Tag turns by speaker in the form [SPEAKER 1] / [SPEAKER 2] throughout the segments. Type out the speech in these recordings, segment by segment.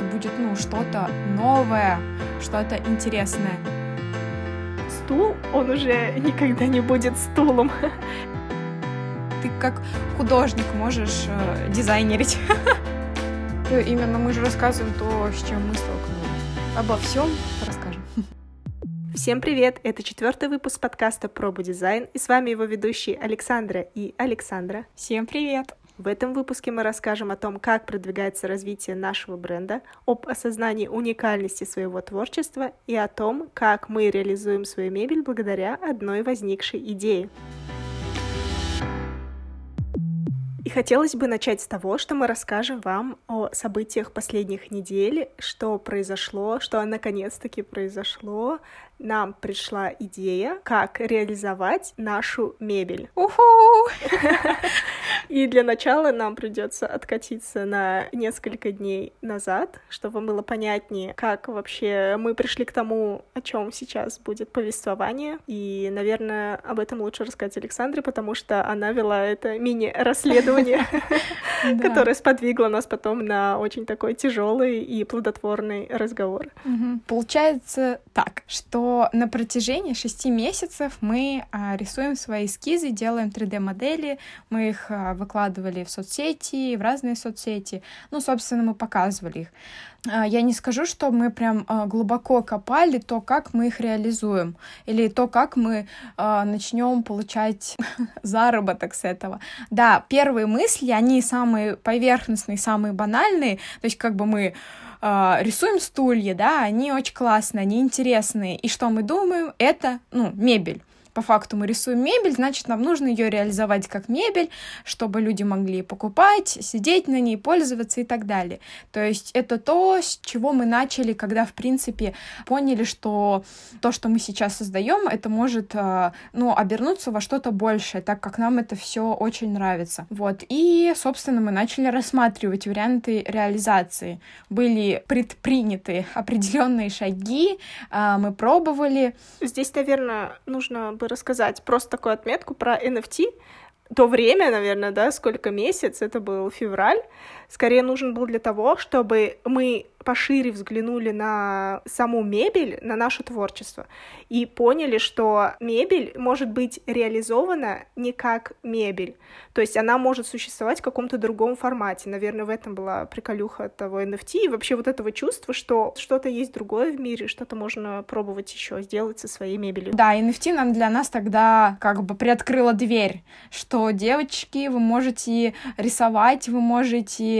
[SPEAKER 1] это будет, ну, что-то новое, что-то интересное.
[SPEAKER 2] Стул, он уже никогда не будет стулом.
[SPEAKER 1] Ты как художник можешь э, дизайнерить. Именно мы же рассказываем то, с чем мы столкнулись. Обо всем расскажем.
[SPEAKER 2] Всем привет! Это четвертый выпуск подкаста Пробу дизайн, и с вами его ведущие Александра и Александра.
[SPEAKER 1] Всем привет!
[SPEAKER 2] В этом выпуске мы расскажем о том, как продвигается развитие нашего бренда, об осознании уникальности своего творчества и о том, как мы реализуем свою мебель благодаря одной возникшей идее. И хотелось бы начать с того, что мы расскажем вам о событиях последних недель, что произошло, что наконец-таки произошло, нам пришла идея, как реализовать нашу мебель.
[SPEAKER 1] Уху!
[SPEAKER 2] И для начала нам придется откатиться на несколько дней назад, чтобы было понятнее, как вообще мы пришли к тому, о чем сейчас будет повествование. И, наверное, об этом лучше рассказать Александре, потому что она вела это мини-расследование, которое сподвигло нас потом на очень такой тяжелый и плодотворный разговор.
[SPEAKER 1] Получается так, что на протяжении шести месяцев мы а, рисуем свои эскизы, делаем 3D-модели, мы их а, выкладывали в соцсети, в разные соцсети. Ну, собственно, мы показывали их. А, я не скажу, что мы прям а, глубоко копали то, как мы их реализуем, или то, как мы а, начнем получать заработок с этого. Да, первые мысли, они самые поверхностные, самые банальные, то есть как бы мы рисуем стулья, да, они очень классные, они интересные. И что мы думаем? Это, ну, мебель по факту мы рисуем мебель, значит, нам нужно ее реализовать как мебель, чтобы люди могли покупать, сидеть на ней, пользоваться и так далее. То есть это то, с чего мы начали, когда, в принципе, поняли, что то, что мы сейчас создаем, это может, а, ну, обернуться во что-то большее, так как нам это все очень нравится. Вот. И, собственно, мы начали рассматривать варианты реализации. Были предприняты определенные шаги, а, мы пробовали.
[SPEAKER 2] Здесь, наверное, нужно бы рассказать просто такую отметку про NFT. То время, наверное, да, сколько месяц, это был февраль, скорее нужен был для того, чтобы мы пошире взглянули на саму мебель, на наше творчество, и поняли, что мебель может быть реализована не как мебель. То есть она может существовать в каком-то другом формате. Наверное, в этом была приколюха того NFT и вообще вот этого чувства, что что-то есть другое в мире, что-то можно пробовать еще сделать со своей мебелью.
[SPEAKER 1] Да, NFT нам для нас тогда как бы приоткрыла дверь, что девочки, вы можете рисовать, вы можете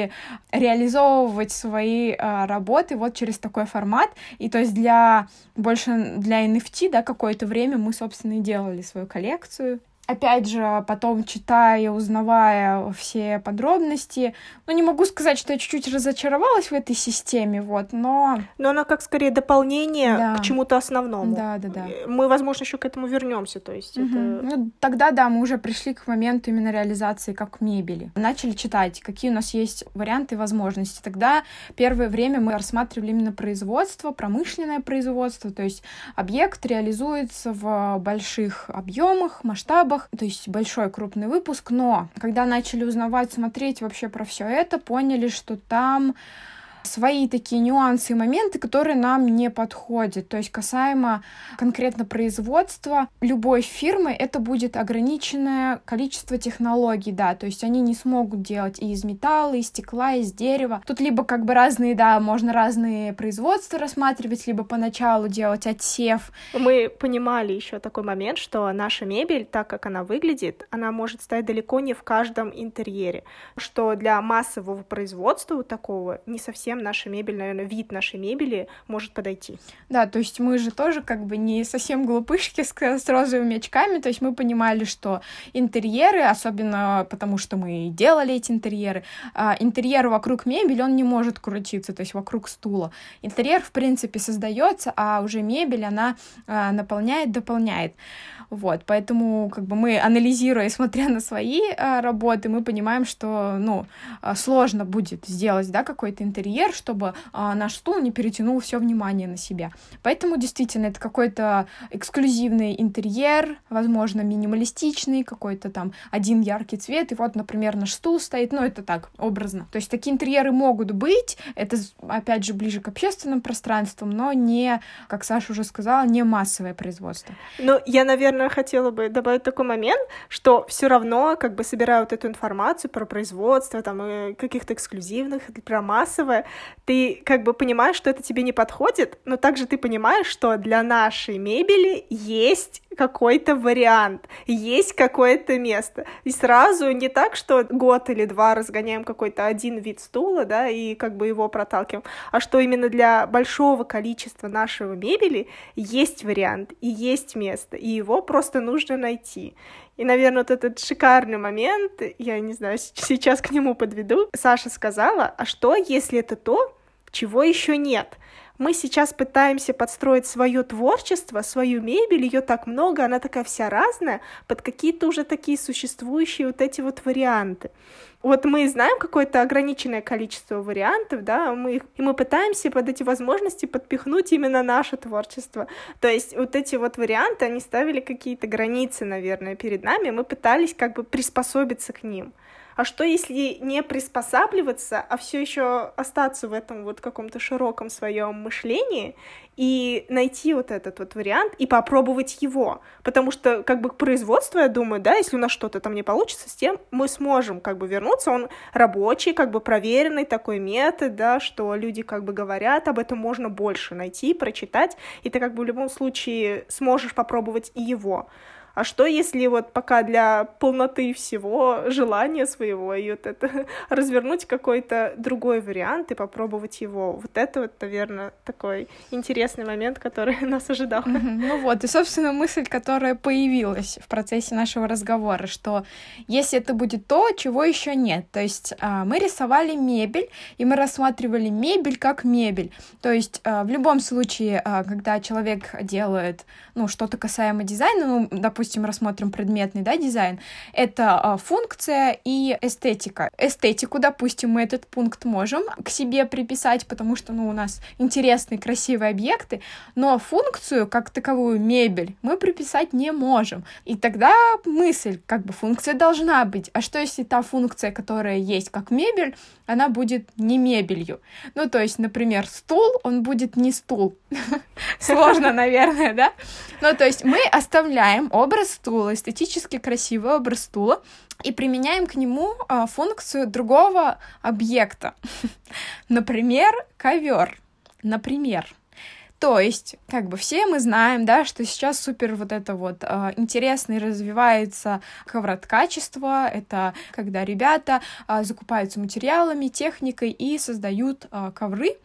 [SPEAKER 1] реализовывать свои а, работы вот через такой формат. И то есть для больше для NFT, да, какое-то время мы, собственно, и делали свою коллекцию опять же, потом читая, узнавая все подробности, ну, не могу сказать, что я чуть-чуть разочаровалась в этой системе, вот, но...
[SPEAKER 2] Но она как скорее дополнение да. к чему-то основному.
[SPEAKER 1] Да, да, да.
[SPEAKER 2] Мы, возможно, еще к этому вернемся, то есть угу. это...
[SPEAKER 1] Ну, тогда, да, мы уже пришли к моменту именно реализации как мебели. Начали читать, какие у нас есть варианты и возможности. Тогда первое время мы рассматривали именно производство, промышленное производство, то есть объект реализуется в больших объемах, масштабах, материалах, то есть большой крупный выпуск, но когда начали узнавать, смотреть вообще про все это, поняли, что там свои такие нюансы и моменты, которые нам не подходят. То есть касаемо конкретно производства любой фирмы, это будет ограниченное количество технологий, да, то есть они не смогут делать и из металла, и из стекла, и из дерева. Тут либо как бы разные, да, можно разные производства рассматривать, либо поначалу делать отсев.
[SPEAKER 2] Мы понимали еще такой момент, что наша мебель, так как она выглядит, она может стоять далеко не в каждом интерьере, что для массового производства такого не совсем всем наша мебель, наверное, вид нашей мебели может подойти.
[SPEAKER 1] Да, то есть мы же тоже как бы не совсем глупышки с, с розовыми очками, то есть мы понимали, что интерьеры, особенно потому что мы делали эти интерьеры, а, интерьер вокруг мебели, он не может крутиться, то есть вокруг стула. Интерьер, в принципе, создается, а уже мебель, она а, наполняет, дополняет. Вот, поэтому как бы мы, анализируя и смотря на свои а, работы, мы понимаем, что, ну, а, сложно будет сделать, да, какой-то интерьер, чтобы а, наш стул не перетянул все внимание на себя. Поэтому действительно это какой-то эксклюзивный интерьер, возможно, минималистичный, какой-то там один яркий цвет, и вот, например, наш стул стоит, ну, это так, образно. То есть такие интерьеры могут быть, это, опять же, ближе к общественным пространствам, но не, как Саша уже сказала, не массовое производство.
[SPEAKER 2] Ну, я, наверное, хотела бы добавить такой момент, что все равно, как бы, собирая вот эту информацию про производство, там, каких-то эксклюзивных, про массовое, ты, как бы, понимаешь, что это тебе не подходит, но также ты понимаешь, что для нашей мебели есть какой-то вариант, есть какое-то место. И сразу не так, что год или два разгоняем какой-то один вид стула, да, и как бы его проталкиваем, а что именно для большого количества нашего мебели есть вариант и есть место, и его просто нужно найти. И, наверное, вот этот шикарный момент, я не знаю, сейчас к нему подведу. Саша сказала, а что, если это то, чего еще нет? Мы сейчас пытаемся подстроить свое творчество, свою мебель, ее так много, она такая вся разная, под какие-то уже такие существующие вот эти вот варианты. Вот мы знаем какое-то ограниченное количество вариантов, да, мы, и мы пытаемся под эти возможности подпихнуть именно наше творчество. То есть вот эти вот варианты, они ставили какие-то границы, наверное, перед нами, мы пытались как бы приспособиться к ним. А что если не приспосабливаться, а все еще остаться в этом вот каком-то широком своем мышлении и найти вот этот вот вариант и попробовать его? Потому что как бы к производству, я думаю, да, если у нас что-то там не получится, с тем мы сможем как бы вернуться. Он рабочий, как бы проверенный такой метод, да, что люди как бы говорят, об этом можно больше найти, прочитать, и ты как бы в любом случае сможешь попробовать и его. А что если вот пока для полноты всего желания своего и вот это развернуть какой-то другой вариант и попробовать его? Вот это вот, наверное, такой интересный момент, который нас ожидал.
[SPEAKER 1] Ну вот, и, собственно, мысль, которая появилась в процессе нашего разговора, что если это будет то, чего еще нет, то есть а, мы рисовали мебель, и мы рассматривали мебель как мебель. То есть а, в любом случае, а, когда человек делает, ну, что-то касаемо дизайна, ну, допустим, допустим, рассмотрим предметный да, дизайн, это а, функция и эстетика. Эстетику, допустим, мы этот пункт можем к себе приписать, потому что ну, у нас интересные, красивые объекты, но функцию, как таковую мебель, мы приписать не можем. И тогда мысль, как бы функция должна быть. А что если та функция, которая есть как мебель, она будет не мебелью? Ну, то есть, например, стул, он будет не стул. Сложно, наверное, да? Ну, то есть мы оставляем образ стула, эстетически красивый образ стула, и применяем к нему а, функцию другого объекта. Например, ковер. Например. То есть, как бы все мы знаем, да, что сейчас супер вот это вот э, интересно и развивается ковроткачество. Это когда ребята э, закупаются материалами, техникой и создают э, ковры.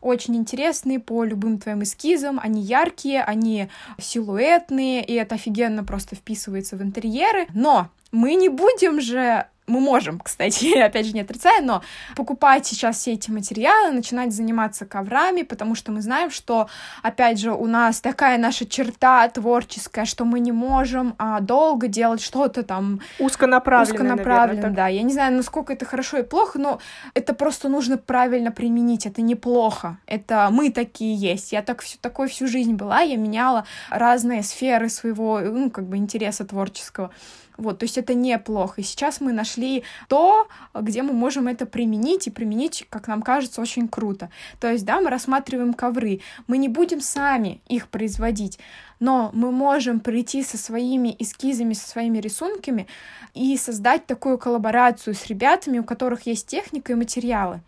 [SPEAKER 1] Очень интересные по любым твоим эскизам, они яркие, они силуэтные, и это офигенно просто вписывается в интерьеры, но мы не будем же мы можем, кстати, опять же, не отрицая, но покупать сейчас все эти материалы, начинать заниматься коврами, потому что мы знаем, что, опять же, у нас такая наша черта творческая, что мы не можем а, долго делать что-то там...
[SPEAKER 2] Узконаправленно, Узконаправленно, наверное,
[SPEAKER 1] да. Я не знаю, насколько это хорошо и плохо, но это просто нужно правильно применить, это неплохо. Это мы такие есть. Я так всю, такой всю жизнь была, я меняла разные сферы своего, ну, как бы, интереса творческого. Вот, то есть это неплохо. И сейчас мы нашли то, где мы можем это применить, и применить, как нам кажется, очень круто. То есть, да, мы рассматриваем ковры. Мы не будем сами их производить, но мы можем прийти со своими эскизами, со своими рисунками и создать такую коллаборацию с ребятами, у которых есть техника и материалы.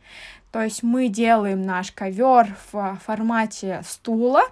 [SPEAKER 1] То есть мы делаем наш ковер в формате стула,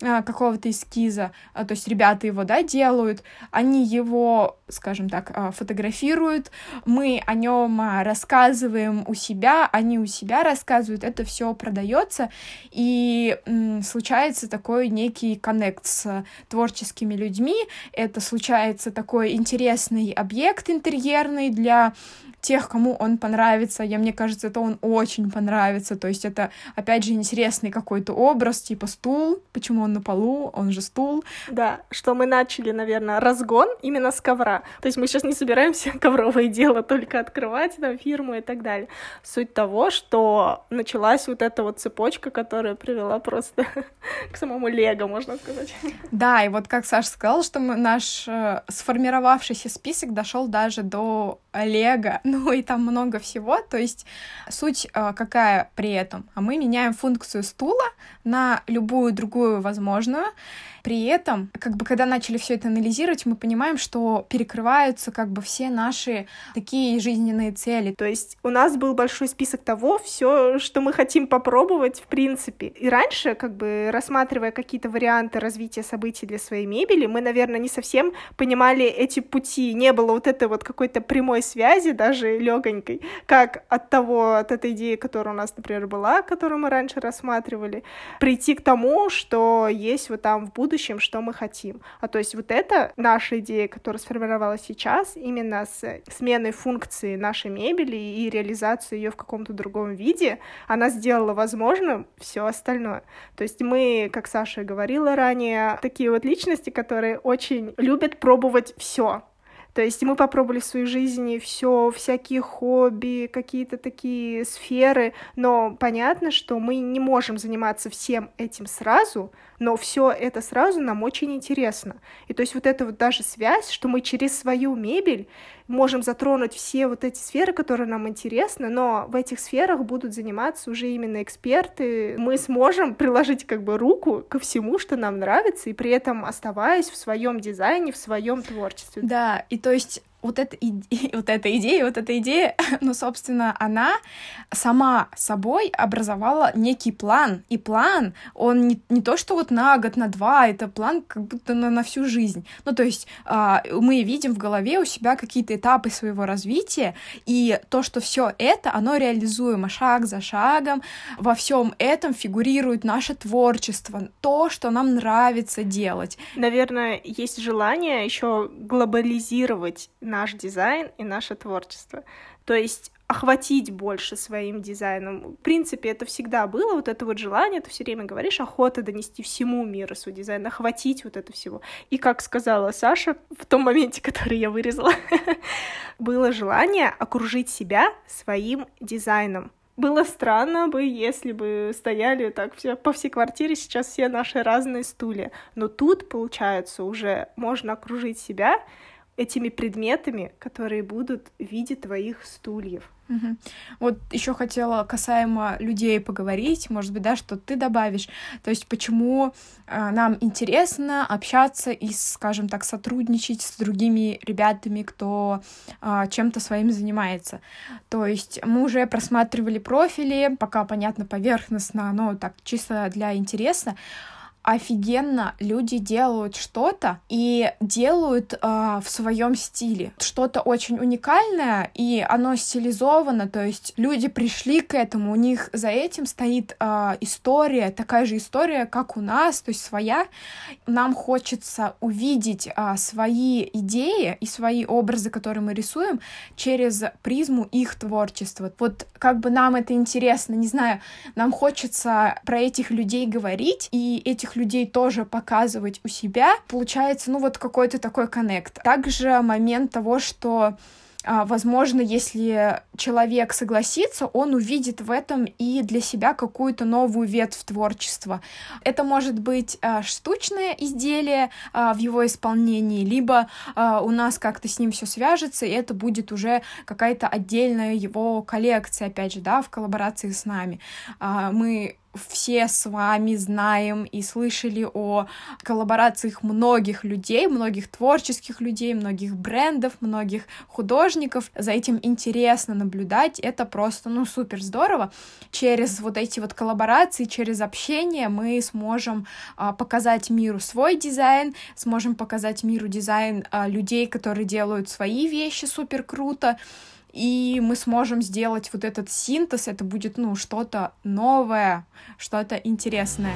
[SPEAKER 1] какого-то эскиза, а, то есть ребята его, да, делают, они его, скажем так, а, фотографируют, мы о нем рассказываем у себя, они у себя рассказывают, это все продается, и случается такой некий коннект с творческими людьми, это случается такой интересный объект интерьерный для тех, кому он понравится. Я, мне кажется, это он очень понравится. То есть это, опять же, интересный какой-то образ, типа стул. Почему он на полу, он же стул.
[SPEAKER 2] Да, что мы начали, наверное, разгон именно с ковра. То есть мы сейчас не собираемся ковровое дело только открывать, там, фирму и так далее. Суть того, что началась вот эта вот цепочка, которая привела просто к самому Лего, можно сказать.
[SPEAKER 1] Да, и вот как Саша сказал, что мы, наш э, сформировавшийся список дошел даже до Лего, ну и там много всего, то есть суть э, какая при этом? А мы меняем функцию стула на любую другую возможную, при этом, как бы, когда начали все это анализировать, мы понимаем, что перекрываются как бы все наши такие жизненные цели.
[SPEAKER 2] То есть у нас был большой список того, все, что мы хотим попробовать в принципе. И раньше, как бы, рассматривая какие-то варианты развития событий для своей мебели, мы, наверное, не совсем понимали эти пути. Не было вот этой вот какой-то прямой связи, даже легонькой, как от того, от этой идеи, которая у нас, например, была, которую мы раньше рассматривали, прийти к тому, что есть вот там в будущем что мы хотим. А то есть вот это наша идея, которая сформировалась сейчас, именно с сменой функции нашей мебели и реализацией ее в каком-то другом виде, она сделала возможным все остальное. То есть мы, как Саша говорила ранее, такие вот личности, которые очень любят пробовать все. То есть мы попробовали в своей жизни все, всякие хобби, какие-то такие сферы, но понятно, что мы не можем заниматься всем этим сразу, но все это сразу нам очень интересно. И то есть вот эта вот даже связь, что мы через свою мебель можем затронуть все вот эти сферы, которые нам интересны, но в этих сферах будут заниматься уже именно эксперты. Мы сможем приложить как бы руку ко всему, что нам нравится, и при этом оставаясь в своем дизайне, в своем творчестве.
[SPEAKER 1] Да, и то есть вот эта, иде... вот эта идея, вот эта идея, ну, собственно, она сама собой образовала некий план. И план, он не, не то, что вот на год, на два, это план как будто на, на всю жизнь. Ну, то есть э, мы видим в голове у себя какие-то этапы своего развития, и то, что все это, оно реализуемо шаг за шагом. Во всем этом фигурирует наше творчество, то, что нам нравится делать.
[SPEAKER 2] Наверное, есть желание еще глобализировать наш дизайн и наше творчество. То есть охватить больше своим дизайном. В принципе, это всегда было, вот это вот желание, ты все время говоришь, охота донести всему миру свой дизайн, охватить вот это всего. И как сказала Саша в том моменте, который я вырезала, было желание окружить себя своим дизайном. Было странно бы, если бы стояли так все по всей квартире сейчас все наши разные стулья. Но тут, получается, уже можно окружить себя этими предметами, которые будут в виде твоих стульев.
[SPEAKER 1] Угу. Вот еще хотела касаемо людей поговорить, может быть, да, что ты добавишь. То есть, почему э, нам интересно общаться и, скажем так, сотрудничать с другими ребятами, кто э, чем-то своим занимается. То есть, мы уже просматривали профили, пока понятно поверхностно, но так чисто для интереса офигенно люди делают что-то и делают э, в своем стиле. Что-то очень уникальное, и оно стилизовано, то есть люди пришли к этому, у них за этим стоит э, история, такая же история, как у нас, то есть своя. Нам хочется увидеть э, свои идеи и свои образы, которые мы рисуем, через призму их творчества. Вот как бы нам это интересно, не знаю, нам хочется про этих людей говорить, и этих людей тоже показывать у себя, получается, ну, вот какой-то такой коннект. Также момент того, что а, возможно, если человек согласится, он увидит в этом и для себя какую-то новую ветвь творчества. Это может быть а, штучное изделие а, в его исполнении, либо у нас как-то с ним все свяжется, и это будет уже какая-то отдельная его коллекция, опять же, да, в коллаборации с нами. Мы все с вами знаем и слышали о коллаборациях многих людей, многих творческих людей, многих брендов, многих художников. За этим интересно наблюдать, это просто, ну, супер здорово. Через вот эти вот коллаборации, через общение мы сможем а, показать миру свой дизайн, сможем показать миру дизайн а, людей, которые делают свои вещи супер круто, и мы сможем сделать вот этот синтез, это будет, ну, что-то новое, что-то интересное.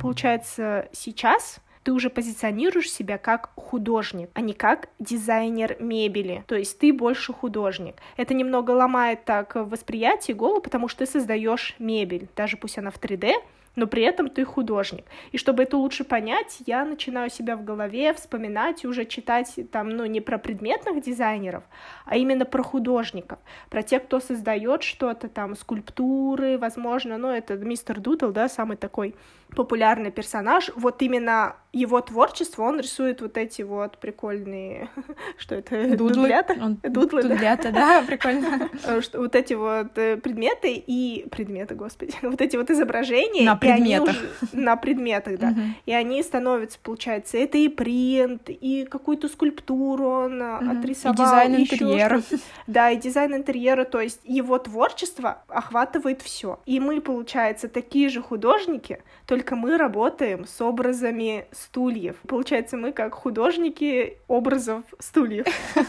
[SPEAKER 2] Получается, сейчас ты уже позиционируешь себя как художник, а не как дизайнер мебели. То есть ты больше художник. Это немного ломает так восприятие голову, потому что ты создаешь мебель, даже пусть она в 3D, но при этом ты художник. И чтобы это лучше понять, я начинаю себя в голове вспоминать и уже читать там, ну, не про предметных дизайнеров, а именно про художников, про тех, кто создает что-то там, скульптуры, возможно, ну, это мистер Дудл, да, самый такой популярный персонаж, вот именно его творчество, он рисует вот эти вот прикольные, что это,
[SPEAKER 1] Дудлы.
[SPEAKER 2] дудлята?
[SPEAKER 1] Он...
[SPEAKER 2] Дудлы,
[SPEAKER 1] Дудлята, да, прикольно.
[SPEAKER 2] Э, вот эти вот э, предметы и... Предметы, господи. вот эти вот изображения.
[SPEAKER 1] На предметах.
[SPEAKER 2] Уже... На предметах, да. И они становятся, получается, это и принт, и какую-то скульптуру он угу. отрисовал.
[SPEAKER 1] И дизайн интерьера.
[SPEAKER 2] Да, и дизайн интерьера, то есть его творчество охватывает все. И мы, получается, такие же художники, только мы работаем с образами стульев. Получается, мы как художники образов стульев.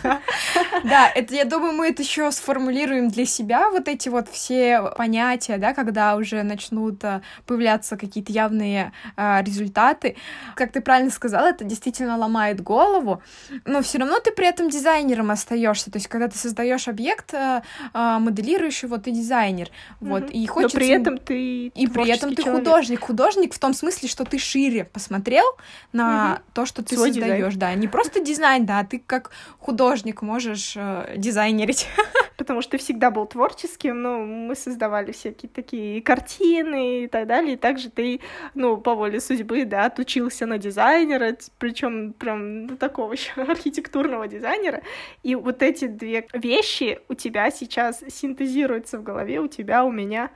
[SPEAKER 1] Да, это, я думаю, мы это еще сформулируем для себя, вот эти вот все понятия, да, когда уже начнут а, появляться какие-то явные а, результаты. Как ты правильно сказала, это действительно ломает голову, но все равно ты при этом дизайнером остаешься. То есть, когда ты создаешь объект, а, моделируешь его, ты дизайнер. Вот,
[SPEAKER 2] и хочется... Но при этом ты
[SPEAKER 1] И при этом ты художник. Художник в том смысле, что ты шире посмотрел на угу. то, что ты Свой создаешь, да, не просто дизайн, да, ты как художник можешь э, дизайнерить.
[SPEAKER 2] Потому что ты всегда был творческим, ну, мы создавали всякие такие картины и так далее, и также ты, ну, по воле судьбы, да, отучился на дизайнера, причем прям ну, такого еще архитектурного дизайнера, и вот эти две вещи у тебя сейчас синтезируются в голове, у тебя, у меня,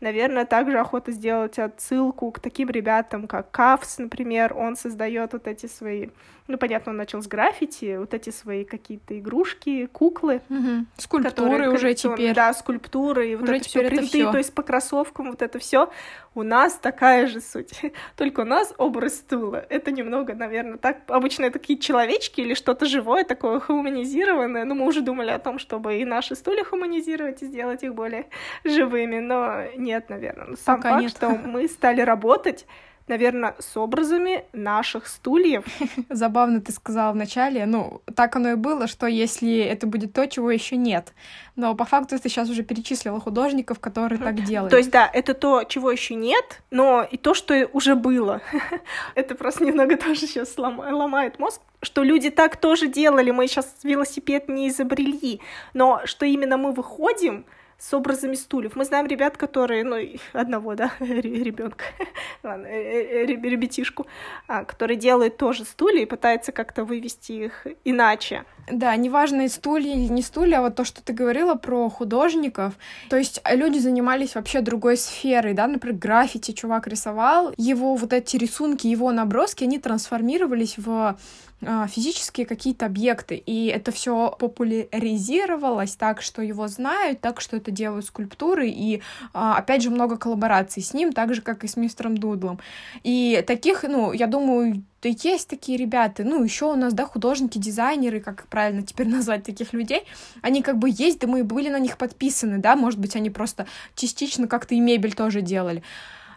[SPEAKER 2] Наверное, также охота сделать отсылку к таким ребятам, как Кавс, например. Он создает вот эти свои ну, понятно, он начал с граффити, вот эти свои какие-то игрушки, куклы.
[SPEAKER 1] Угу. Скульптуры уже теперь.
[SPEAKER 2] Да, скульптуры, и вот уже это все принты, всё. то есть по кроссовкам вот это все. У нас такая же суть. Только у нас образ стула. Это немного, наверное, так. Обычно это такие человечки или что-то живое, такое хуманизированное. Ну, мы уже думали о том, чтобы и наши стулья хуманизировать и сделать их более живыми, но нет, наверное. Сам Пока факт, нет. что мы стали работать наверное, с образами наших стульев.
[SPEAKER 1] Забавно ты сказала вначале, ну, так оно и было, что если это будет то, чего еще нет. Но по факту ты сейчас уже перечислила художников, которые так делают.
[SPEAKER 2] То есть, да, это то, чего еще нет, но и то, что уже было. это просто немного тоже сейчас ломает мозг, что люди так тоже делали, мы сейчас велосипед не изобрели, но что именно мы выходим, с образами стульев. Мы знаем ребят, которые, ну, одного, да, ребенка, ладно, э, э, ребятишку, а, который делает тоже стулья и пытается как-то вывести их иначе.
[SPEAKER 1] Да, неважно, стулья или не стулья, а вот то, что ты говорила про художников. То есть люди занимались вообще другой сферой, да, например, граффити чувак рисовал, его вот эти рисунки, его наброски, они трансформировались в физические какие-то объекты, и это все популяризировалось так, что его знают, так что это делают скульптуры, и а, опять же много коллабораций с ним, так же, как и с мистером Дудлом. И таких, ну, я думаю, то есть такие ребята, ну, еще у нас, да, художники, дизайнеры, как правильно теперь назвать таких людей, они как бы есть, да мы были на них подписаны, да, может быть, они просто частично как-то и мебель тоже делали.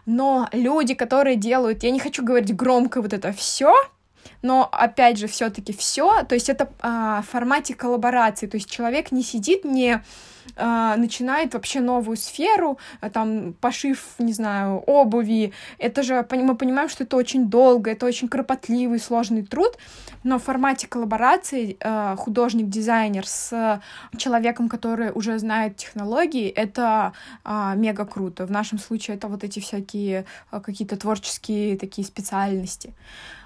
[SPEAKER 1] Но люди, которые делают, я не хочу говорить громко вот это все, но опять же, все-таки все, то есть это а, в формате коллаборации, то есть человек не сидит, не а, начинает вообще новую сферу, а, там пошив, не знаю, обуви. Это же мы понимаем, что это очень долго, это очень кропотливый, сложный труд, но в формате коллаборации а, художник-дизайнер с человеком, который уже знает технологии, это а, мега круто. В нашем случае это вот эти всякие а, какие-то творческие такие специальности.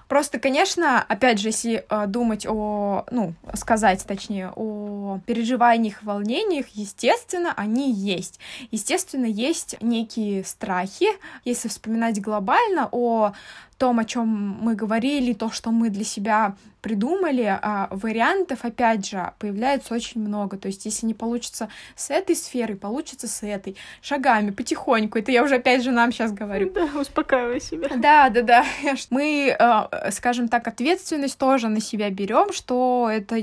[SPEAKER 1] Просто, конечно, опять же, если э, думать о, ну, сказать, точнее, о переживаниях, волнениях, естественно, они есть. Естественно, есть некие страхи, если вспоминать глобально о том, о чем мы говорили, то, что мы для себя придумали, а вариантов, опять же, появляется очень много. То есть, если не получится с этой сферой, получится с этой. Шагами, потихоньку. Это я уже, опять же, нам сейчас говорю.
[SPEAKER 2] Да, успокаивай себя.
[SPEAKER 1] Да, да, да. Мы, э, скажем так, ответственность тоже на себя берем, что это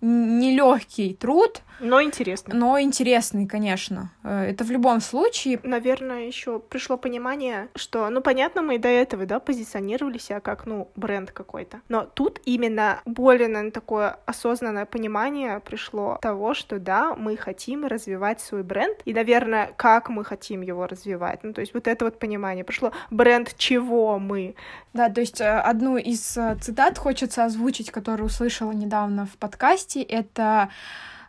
[SPEAKER 1] нелегкий труд,
[SPEAKER 2] но интересный.
[SPEAKER 1] Но интересный, конечно. Э, это в любом случае.
[SPEAKER 2] Наверное, еще пришло понимание, что, ну, понятно, мы до этого, да, позиционируем позиционировали себя как, ну, бренд какой-то. Но тут именно более, наверное, такое осознанное понимание пришло того, что да, мы хотим развивать свой бренд, и, наверное, как мы хотим его развивать. Ну, то есть вот это вот понимание пришло. Бренд чего мы?
[SPEAKER 1] Да, то есть э, одну из э, цитат хочется озвучить, которую услышала недавно в подкасте, это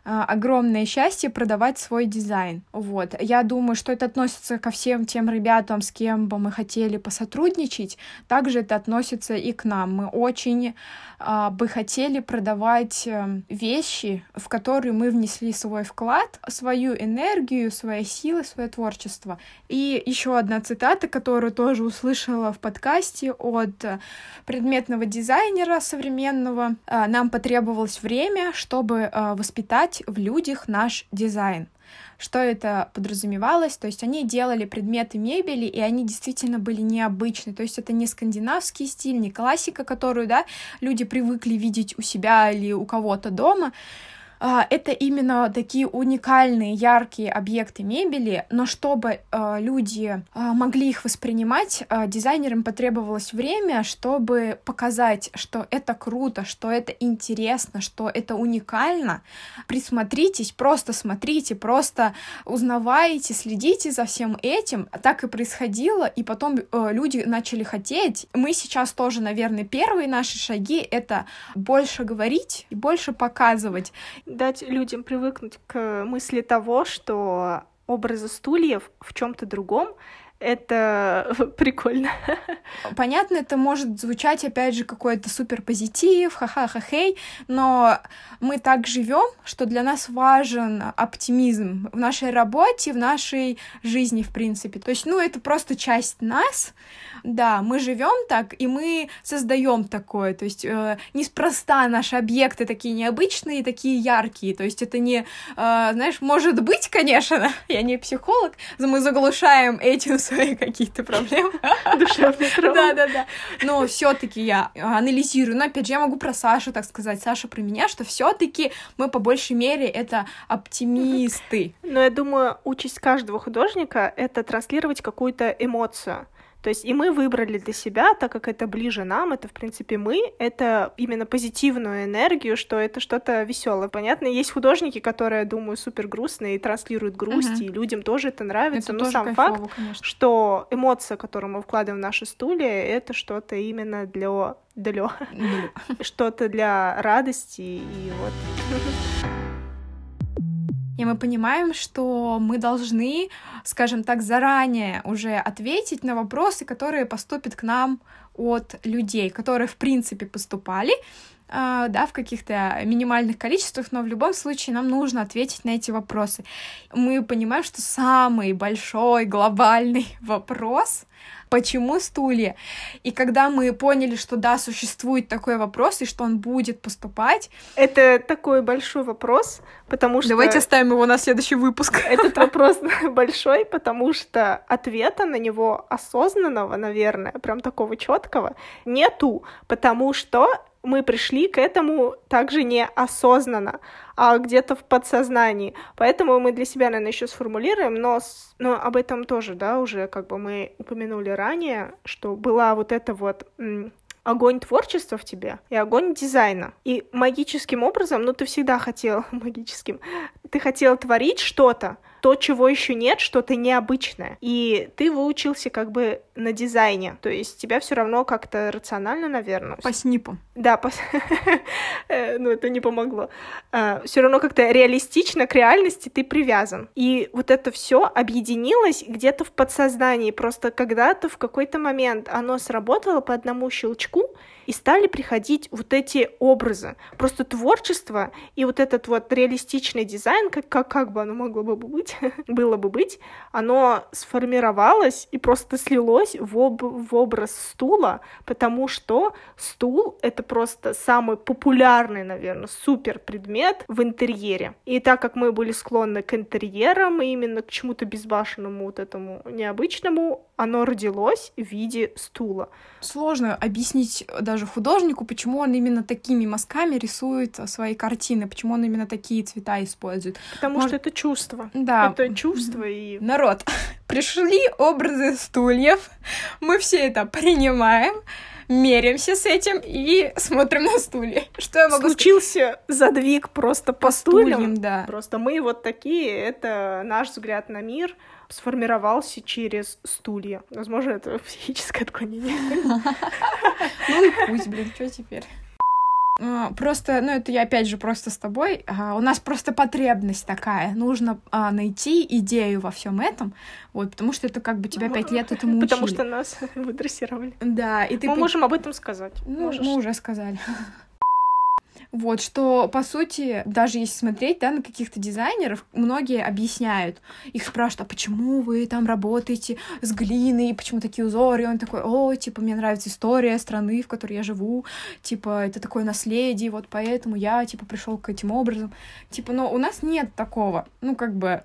[SPEAKER 1] огромное счастье продавать свой дизайн. Вот. Я думаю, что это относится ко всем тем ребятам, с кем бы мы хотели посотрудничать. Также это относится и к нам. Мы очень а, бы хотели продавать э, вещи, в которые мы внесли свой вклад, свою энергию, свои силы, свое творчество. И еще одна цитата, которую тоже услышала в подкасте от предметного дизайнера современного. А, Нам потребовалось время, чтобы воспитать развивать в людях наш дизайн. Что это подразумевалось? То есть они делали предметы мебели, и они действительно были необычны. То есть это не скандинавский стиль, не классика, которую да, люди привыкли видеть у себя или у кого-то дома. А, это именно такие уникальные, яркие объекты мебели, но чтобы а, люди а, могли их воспринимать, дизайнерам потребовалось время, чтобы показать, что это круто, что это интересно, что это уникально. Присмотритесь, просто смотрите, просто узнавайте, следите за всем этим. Так и происходило, и потом люди начали хотеть. Мы сейчас тоже, наверное, первые наши шаги — это больше говорить и больше показывать
[SPEAKER 2] дать людям привыкнуть к мысли того, что образы стульев в чем-то другом это прикольно.
[SPEAKER 1] Понятно, это может звучать, опять же, какой-то супер позитив, ха-ха-ха-хей, но мы так живем, что для нас важен оптимизм в нашей работе, в нашей жизни, в принципе. То есть, ну, это просто часть нас, да, мы живем так, и мы создаем такое. То есть, э, неспроста наши объекты такие необычные, такие яркие. То есть, это не, э, знаешь, может быть, конечно, я не психолог, мы заглушаем этим свои какие-то проблемы.
[SPEAKER 2] Душевные травмы.
[SPEAKER 1] Да, да, да. Но все-таки я анализирую. Но опять же, я могу про Сашу так сказать, Саша про меня, что все-таки мы по большей мере это оптимисты.
[SPEAKER 2] Но я думаю, участь каждого художника это транслировать какую-то эмоцию. То есть и мы выбрали для себя, так как это ближе нам, это, в принципе, мы, это именно позитивную энергию, что это что-то веселое. Понятно, есть художники, которые, думаю, супер грустные и транслируют грусть, угу. и людям тоже это нравится. Это Но сам кайфово, факт, конечно. что эмоция, которую мы вкладываем в наши стулья, это что-то именно для для что-то для радости и вот.
[SPEAKER 1] И мы понимаем, что мы должны, скажем так, заранее уже ответить на вопросы, которые поступят к нам от людей, которые, в принципе, поступали, да, в каких-то минимальных количествах, но в любом случае нам нужно ответить на эти вопросы. Мы понимаем, что самый большой глобальный вопрос почему стулья? И когда мы поняли, что да, существует такой вопрос, и что он будет поступать...
[SPEAKER 2] Это такой большой вопрос, потому что...
[SPEAKER 1] Давайте оставим его на следующий выпуск.
[SPEAKER 2] Этот вопрос большой, потому что ответа на него осознанного, наверное, прям такого четкого нету, потому что мы пришли к этому также неосознанно, а где-то в подсознании. Поэтому мы для себя, наверное, еще сформулируем, но, но об этом тоже, да, уже как бы мы упомянули ранее, что была вот эта вот огонь творчества в тебе и огонь дизайна. И магическим образом, ну ты всегда хотел магическим, ты хотел творить что-то, то, чего еще нет, что-то необычное. И ты выучился как бы на дизайне, то есть тебя все равно как-то рационально, наверное.
[SPEAKER 1] По снипу.
[SPEAKER 2] Да, по... Э, ну это не помогло. А, все равно как-то реалистично к реальности ты привязан. И вот это все объединилось где-то в подсознании. Просто когда-то в какой-то момент оно сработало по одному щелчку, и стали приходить вот эти образы. Просто творчество и вот этот вот реалистичный дизайн, как, как, как бы оно могло бы быть, было бы быть, оно сформировалось и просто слилось в, об, в образ стула, потому что стул — это просто самый популярный, наверное, супер предмет в интерьере. И так как мы были склонны к интерьерам, и именно к чему-то безбашенному, вот этому необычному, оно родилось в виде стула.
[SPEAKER 1] Сложно объяснить даже художнику, почему он именно такими мазками рисует свои картины, почему он именно такие цвета использует.
[SPEAKER 2] Потому Может... что это чувство.
[SPEAKER 1] Да,
[SPEAKER 2] какое-то чувство и...
[SPEAKER 1] Народ, пришли образы стульев, мы все это принимаем, меряемся с этим и смотрим на стулья. Что я могу
[SPEAKER 2] Случился сказать? задвиг просто по, по стульям. стульям. Да. Просто мы вот такие, это наш взгляд на мир сформировался через стулья. Возможно, это психическое отклонение.
[SPEAKER 1] Ну и пусть, блин, что теперь? А, просто, ну это я опять же просто с тобой. А, у нас просто потребность такая. Нужно а, найти идею во всем этом, вот, потому что это как бы тебя пять лет этому учили.
[SPEAKER 2] Потому что нас выдрессировали.
[SPEAKER 1] Да,
[SPEAKER 2] и ты... Мы можем об этом сказать.
[SPEAKER 1] Ну, мы уже сказали. Вот, что, по сути, даже если смотреть, да, на каких-то дизайнеров, многие объясняют. Их спрашивают, а почему вы там работаете с глиной, почему такие узоры? И он такой, о, типа, мне нравится история страны, в которой я живу, типа, это такое наследие, вот поэтому я, типа, пришел к этим образом. Типа, но у нас нет такого. Ну, как бы,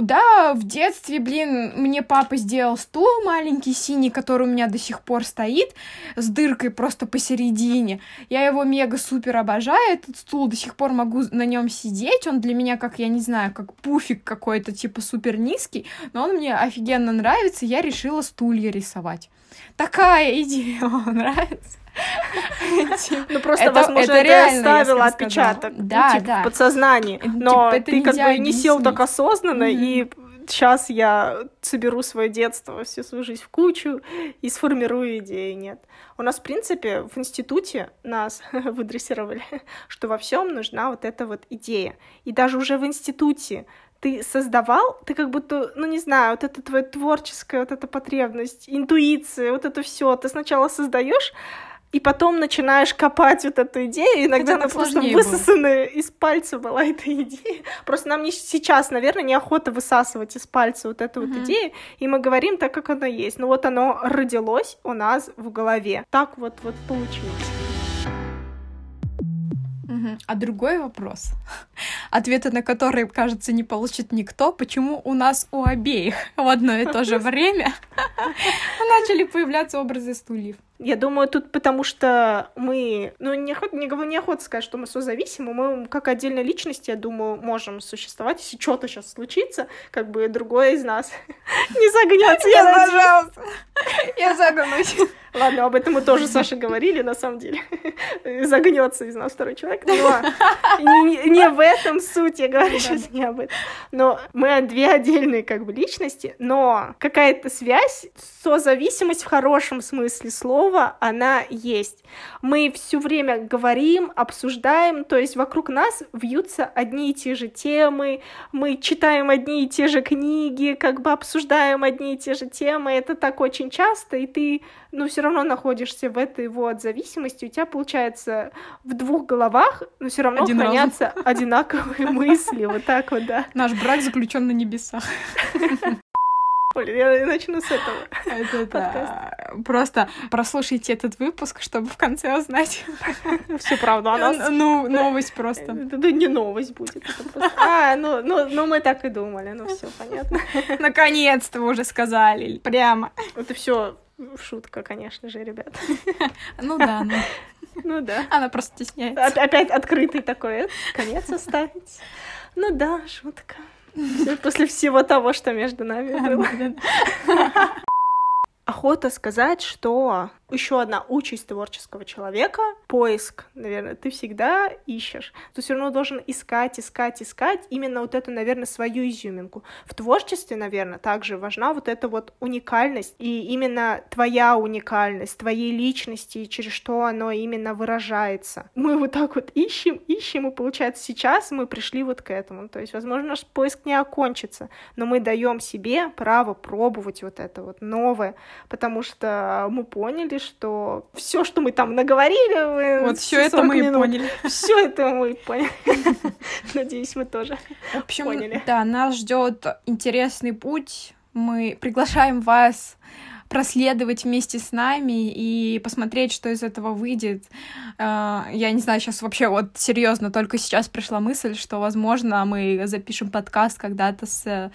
[SPEAKER 1] да, в детстве, блин, мне папа сделал стул маленький, синий, который у меня до сих пор стоит, с дыркой просто посередине. Я его мега-супер обожаю этот стул, до сих пор могу на нем сидеть. Он для меня как, я не знаю, как пуфик какой-то, типа супер низкий, но он мне офигенно нравится, я решила стулья рисовать. Такая идея вам нравится?
[SPEAKER 2] Ну просто, возможно, это оставила отпечаток ну, типа, да. в подсознании, но ты как бы не сел так осознанно и сейчас я соберу свое детство, всю свою жизнь в кучу и сформирую идеи. Нет. У нас, в принципе, в институте нас выдрессировали, что во всем нужна вот эта вот идея. И даже уже в институте ты создавал, ты как будто, ну не знаю, вот это твоя творческая, вот эта потребность, интуиция, вот это все, ты сначала создаешь, и потом начинаешь копать вот эту идею, иногда она просто высосанная из пальца была эта идея. Просто нам не сейчас, наверное, неохота высасывать из пальца вот эту mm-hmm. вот идею, и мы говорим так, как оно есть. Ну вот оно родилось у нас в голове. Так вот вот получилось.
[SPEAKER 1] А другой вопрос, ответа на который, кажется, не получит никто, почему у нас у обеих в одно и то же время начали появляться образы стульев?
[SPEAKER 2] Я думаю, тут потому что мы, ну, не охота, не, не охота сказать, что мы созависимы, мы как отдельная личность, я думаю, можем существовать, если что-то сейчас случится, как бы другое из нас не загнется. Я, пожалуйста,
[SPEAKER 1] я загнусь.
[SPEAKER 2] Ладно, об этом мы тоже Саша говорили, на самом деле. Загнется из нас второй человек. Но не, не в этом суть, я говорю сейчас не об этом. Но мы две отдельные как бы личности, но какая-то связь, созависимость в хорошем смысле слова, она есть. Мы все время говорим, обсуждаем, то есть вокруг нас вьются одни и те же темы, мы читаем одни и те же книги, как бы обсуждаем одни и те же темы. Это так очень часто, и ты ну, все равно находишься в этой вот зависимости, у тебя получается в двух головах, но все равно Один хранятся разум. одинаковые мысли, вот так вот, да.
[SPEAKER 1] Наш брак заключен на небесах.
[SPEAKER 2] я начну с этого.
[SPEAKER 1] Это, это... Просто прослушайте этот выпуск, чтобы в конце узнать
[SPEAKER 2] всю правду о нас.
[SPEAKER 1] Ну, новость просто.
[SPEAKER 2] Это не новость будет. А, ну, ну, ну, мы так и думали, ну все понятно.
[SPEAKER 1] Наконец-то вы уже сказали, прямо.
[SPEAKER 2] Это все Шутка, конечно же, ребят.
[SPEAKER 1] Ну да, ну.
[SPEAKER 2] Ну да.
[SPEAKER 1] Она просто стесняется.
[SPEAKER 2] Опять открытый такой конец оставить. Ну да, шутка. После всего того, что между нами было. Охота сказать, что еще одна участь творческого человека — поиск, наверное. Ты всегда ищешь. Ты все равно должен искать, искать, искать именно вот эту, наверное, свою изюминку. В творчестве, наверное, также важна вот эта вот уникальность, и именно твоя уникальность, твоей личности, и через что оно именно выражается. Мы вот так вот ищем, ищем, и получается сейчас мы пришли вот к этому. То есть, возможно, наш поиск не окончится, но мы даем себе право пробовать вот это вот новое, потому что мы поняли, что все, что мы там наговорили,
[SPEAKER 1] вот все это мы минут, поняли.
[SPEAKER 2] Все это мы поняли. Надеюсь, мы тоже В общем, поняли.
[SPEAKER 1] Да, нас ждет интересный путь. Мы приглашаем вас проследовать вместе с нами и посмотреть, что из этого выйдет. А, я не знаю, сейчас вообще вот серьезно, только сейчас пришла мысль, что, возможно, мы запишем подкаст когда-то с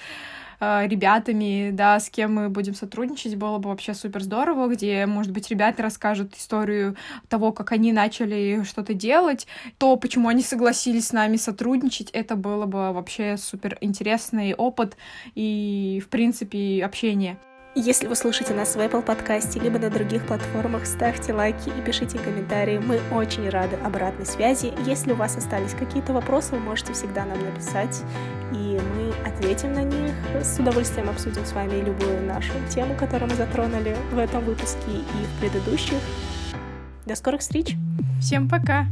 [SPEAKER 1] э, ребятами, да, с кем мы будем сотрудничать, было бы вообще супер здорово, где, может быть, ребята расскажут историю того, как они начали что-то делать, то, почему они согласились с нами сотрудничать, это было бы вообще супер интересный опыт и, в принципе, общение.
[SPEAKER 2] Если вы слушаете нас в Apple подкасте, либо на других платформах, ставьте лайки и пишите комментарии. Мы очень рады обратной связи. Если у вас остались какие-то вопросы, вы можете всегда нам написать, и мы ответим на них. С удовольствием обсудим с вами любую нашу тему, которую мы затронули в этом выпуске и в предыдущих. До скорых встреч!
[SPEAKER 1] Всем пока!